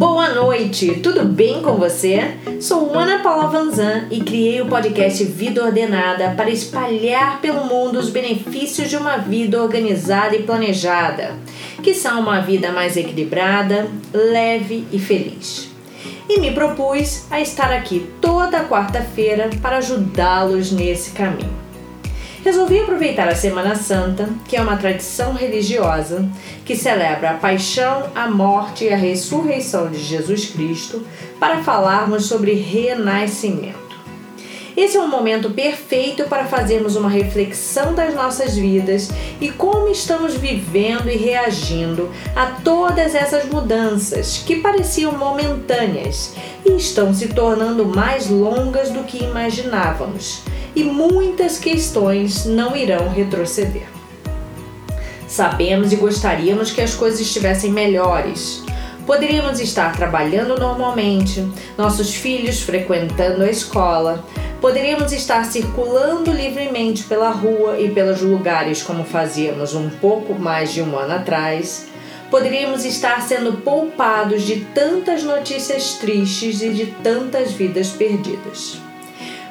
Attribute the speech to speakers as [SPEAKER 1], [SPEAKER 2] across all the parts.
[SPEAKER 1] Boa noite, tudo bem com você? Sou Ana Paula Vanzan e criei o podcast Vida Ordenada para espalhar pelo mundo os benefícios de uma vida organizada e planejada, que são uma vida mais equilibrada, leve e feliz. E me propus a estar aqui toda quarta-feira para ajudá-los nesse caminho. Resolvi aproveitar a Semana Santa, que é uma tradição religiosa que celebra a paixão, a morte e a ressurreição de Jesus Cristo, para falarmos sobre renascimento. Esse é um momento perfeito para fazermos uma reflexão das nossas vidas e como estamos vivendo e reagindo a todas essas mudanças que pareciam momentâneas e estão se tornando mais longas do que imaginávamos e muitas questões não irão retroceder. Sabemos e gostaríamos que as coisas estivessem melhores. Poderíamos estar trabalhando normalmente, nossos filhos frequentando a escola, poderíamos estar circulando livremente pela rua e pelos lugares como fazíamos um pouco mais de um ano atrás. Poderíamos estar sendo poupados de tantas notícias tristes e de tantas vidas perdidas.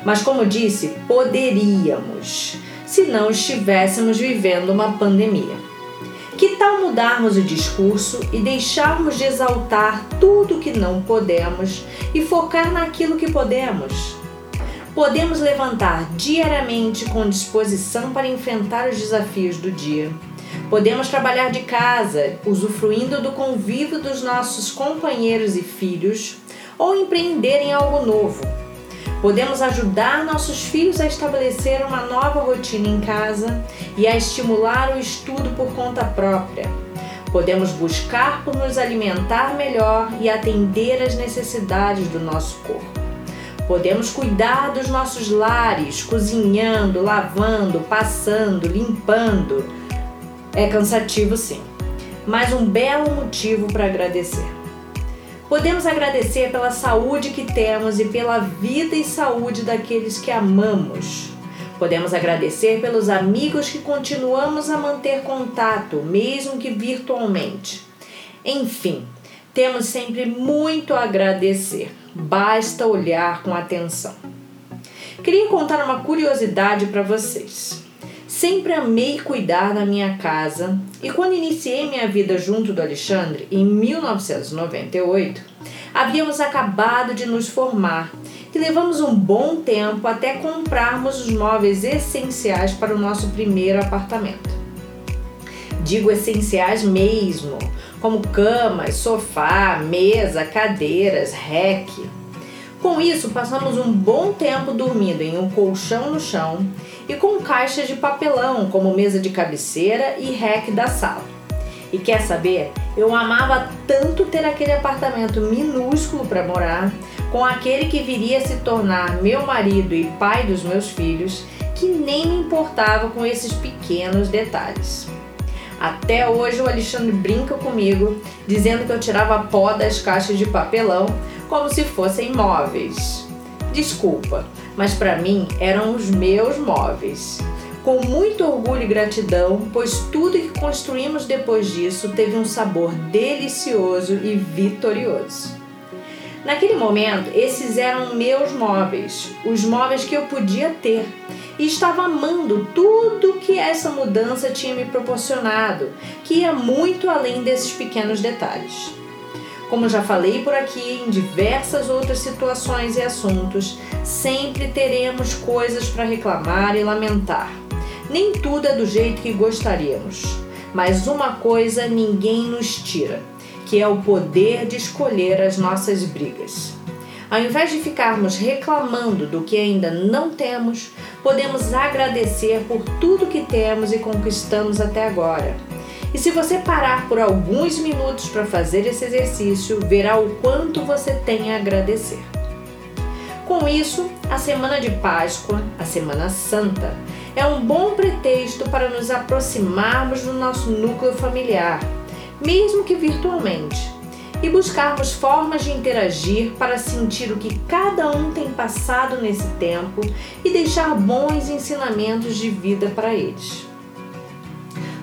[SPEAKER 1] Mas, como disse, poderíamos, se não estivéssemos vivendo uma pandemia. Que tal mudarmos o discurso e deixarmos de exaltar tudo que não podemos e focar naquilo que podemos? Podemos levantar diariamente com disposição para enfrentar os desafios do dia. Podemos trabalhar de casa, usufruindo do convívio dos nossos companheiros e filhos, ou empreender em algo novo Podemos ajudar nossos filhos a estabelecer uma nova rotina em casa e a estimular o estudo por conta própria. Podemos buscar por nos alimentar melhor e atender às necessidades do nosso corpo. Podemos cuidar dos nossos lares, cozinhando, lavando, passando, limpando. É cansativo, sim, mas um belo motivo para agradecer. Podemos agradecer pela saúde que temos e pela vida e saúde daqueles que amamos. Podemos agradecer pelos amigos que continuamos a manter contato, mesmo que virtualmente. Enfim, temos sempre muito a agradecer, basta olhar com atenção. Queria contar uma curiosidade para vocês. Sempre amei cuidar da minha casa e quando iniciei minha vida junto do Alexandre, em 1998, havíamos acabado de nos formar e levamos um bom tempo até comprarmos os móveis essenciais para o nosso primeiro apartamento. Digo essenciais mesmo, como camas, sofá, mesa, cadeiras, rec. Com isso, passamos um bom tempo dormindo em um colchão no chão e com caixas de papelão, como mesa de cabeceira e rec da sala. E quer saber? Eu amava tanto ter aquele apartamento minúsculo para morar, com aquele que viria a se tornar meu marido e pai dos meus filhos, que nem me importava com esses pequenos detalhes. Até hoje o Alexandre brinca comigo, dizendo que eu tirava pó das caixas de papelão como se fossem móveis. Desculpa, mas para mim eram os meus móveis. Com muito orgulho e gratidão, pois tudo que construímos depois disso teve um sabor delicioso e vitorioso. Naquele momento, esses eram meus móveis, os móveis que eu podia ter, e estava amando tudo que essa mudança tinha me proporcionado, que ia muito além desses pequenos detalhes. Como já falei por aqui em diversas outras situações e assuntos, sempre teremos coisas para reclamar e lamentar. Nem tudo é do jeito que gostaríamos, mas uma coisa ninguém nos tira, que é o poder de escolher as nossas brigas. Ao invés de ficarmos reclamando do que ainda não temos, podemos agradecer por tudo que temos e conquistamos até agora e se você parar por alguns minutos para fazer esse exercício, verá o quanto você tem a agradecer. Com isso, a semana de Páscoa, a Semana Santa, é um bom pretexto para nos aproximarmos do nosso núcleo familiar, mesmo que virtualmente, e buscarmos formas de interagir para sentir o que cada um tem passado nesse tempo e deixar bons ensinamentos de vida para eles.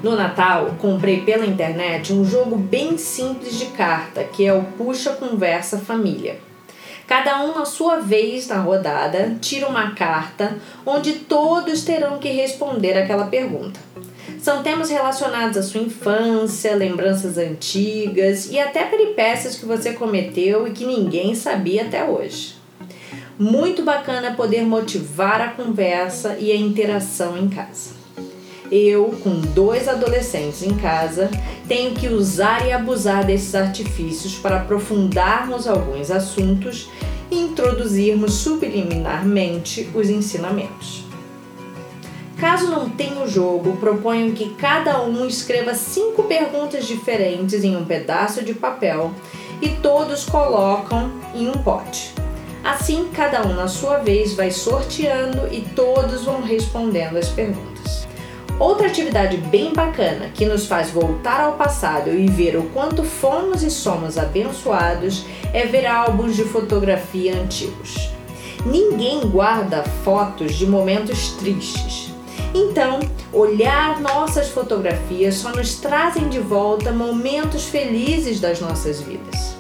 [SPEAKER 1] No Natal, comprei pela internet um jogo bem simples de carta, que é o Puxa Conversa Família. Cada um, na sua vez, na rodada, tira uma carta onde todos terão que responder aquela pergunta. São temas relacionados à sua infância, lembranças antigas e até peripécias que você cometeu e que ninguém sabia até hoje. Muito bacana poder motivar a conversa e a interação em casa. Eu, com dois adolescentes em casa, tenho que usar e abusar desses artifícios para aprofundarmos alguns assuntos e introduzirmos subliminarmente os ensinamentos. Caso não tenha o jogo, proponho que cada um escreva cinco perguntas diferentes em um pedaço de papel e todos colocam em um pote. Assim, cada um na sua vez vai sorteando e todos vão respondendo as perguntas. Outra atividade bem bacana que nos faz voltar ao passado e ver o quanto fomos e somos abençoados é ver álbuns de fotografia antigos. Ninguém guarda fotos de momentos tristes. Então, olhar nossas fotografias só nos trazem de volta momentos felizes das nossas vidas.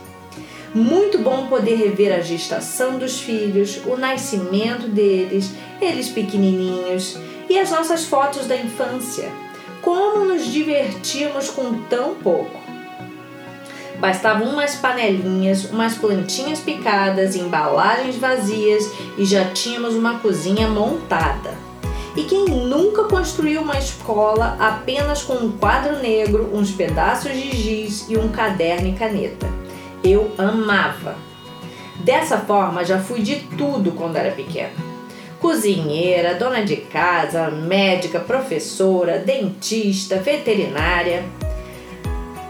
[SPEAKER 1] Muito bom poder rever a gestação dos filhos, o nascimento deles, eles pequenininhos e as nossas fotos da infância. Como nos divertimos com tão pouco. Bastavam umas panelinhas, umas plantinhas picadas, embalagens vazias e já tínhamos uma cozinha montada. E quem nunca construiu uma escola apenas com um quadro negro, uns pedaços de giz e um caderno e caneta? eu amava. Dessa forma, já fui de tudo quando era pequena. Cozinheira, dona de casa, médica, professora, dentista, veterinária.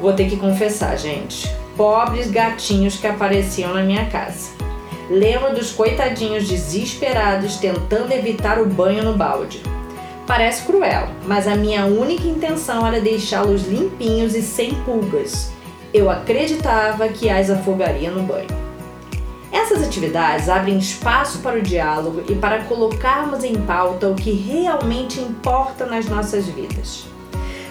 [SPEAKER 1] Vou ter que confessar, gente. Pobres gatinhos que apareciam na minha casa. Lembro dos coitadinhos desesperados tentando evitar o banho no balde. Parece cruel, mas a minha única intenção era deixá-los limpinhos e sem pulgas eu acreditava que as afogaria no banho. Essas atividades abrem espaço para o diálogo e para colocarmos em pauta o que realmente importa nas nossas vidas.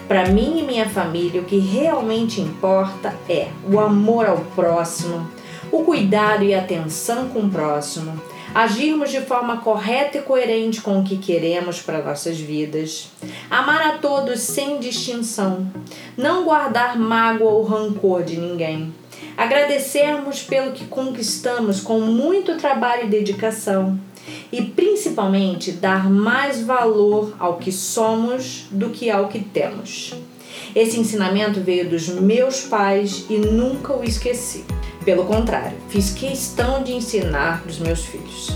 [SPEAKER 1] Para mim e minha família, o que realmente importa é o amor ao próximo, o cuidado e atenção com o próximo, agirmos de forma correta e coerente com o que queremos para nossas vidas, amar a todos sem distinção, não guardar mágoa ou rancor de ninguém, agradecermos pelo que conquistamos com muito trabalho e dedicação e principalmente dar mais valor ao que somos do que ao que temos. Esse ensinamento veio dos meus pais e nunca o esqueci. Pelo contrário, fiz questão de ensinar os meus filhos.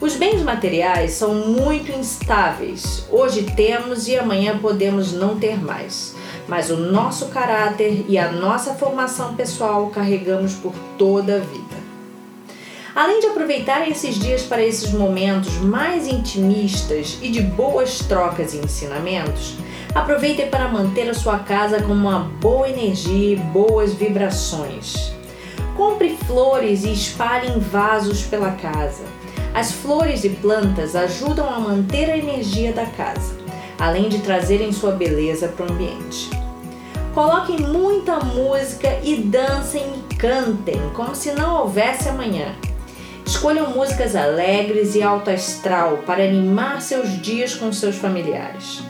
[SPEAKER 1] Os bens materiais são muito instáveis. Hoje temos e amanhã podemos não ter mais. Mas o nosso caráter e a nossa formação pessoal carregamos por toda a vida. Além de aproveitar esses dias para esses momentos mais intimistas e de boas trocas e ensinamentos, aproveite para manter a sua casa com uma boa energia e boas vibrações. Compre flores e espalhe em vasos pela casa. As flores e plantas ajudam a manter a energia da casa, além de trazerem sua beleza para o ambiente. Coloquem muita música e dancem e cantem como se não houvesse amanhã. Escolham músicas alegres e alto astral para animar seus dias com seus familiares.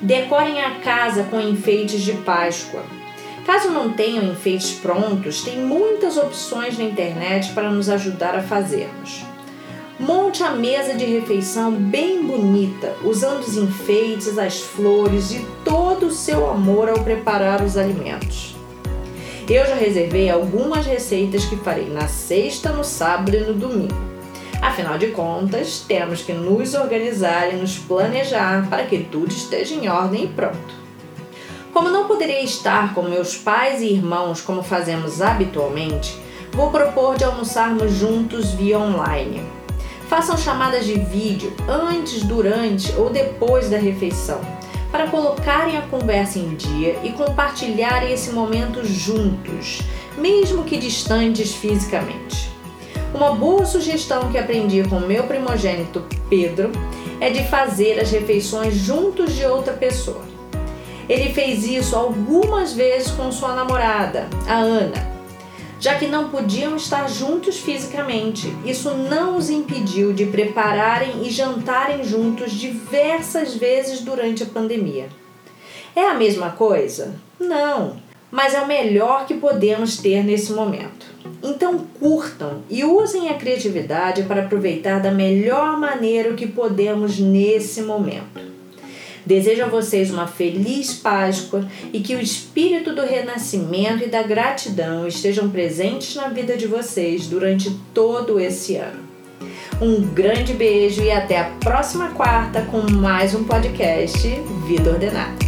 [SPEAKER 1] Decorem a casa com enfeites de Páscoa Caso não tenham enfeites prontos, tem muitas opções na internet para nos ajudar a fazermos. Monte a mesa de refeição bem bonita, usando os enfeites, as flores e todo o seu amor ao preparar os alimentos. Eu já reservei algumas receitas que farei na sexta, no sábado e no domingo. Afinal de contas, temos que nos organizar e nos planejar para que tudo esteja em ordem e pronto. Como não poderei estar com meus pais e irmãos como fazemos habitualmente, vou propor de almoçarmos juntos via online. Façam chamadas de vídeo antes, durante ou depois da refeição, para colocarem a conversa em dia e compartilharem esse momento juntos, mesmo que distantes fisicamente. Uma boa sugestão que aprendi com meu primogênito Pedro é de fazer as refeições juntos de outra pessoa. Ele fez isso algumas vezes com sua namorada, a Ana. Já que não podiam estar juntos fisicamente, isso não os impediu de prepararem e jantarem juntos diversas vezes durante a pandemia. É a mesma coisa? Não, mas é o melhor que podemos ter nesse momento. Então curtam e usem a criatividade para aproveitar da melhor maneira o que podemos nesse momento. Desejo a vocês uma feliz Páscoa e que o espírito do renascimento e da gratidão estejam presentes na vida de vocês durante todo esse ano. Um grande beijo e até a próxima quarta com mais um podcast Vida Ordenada.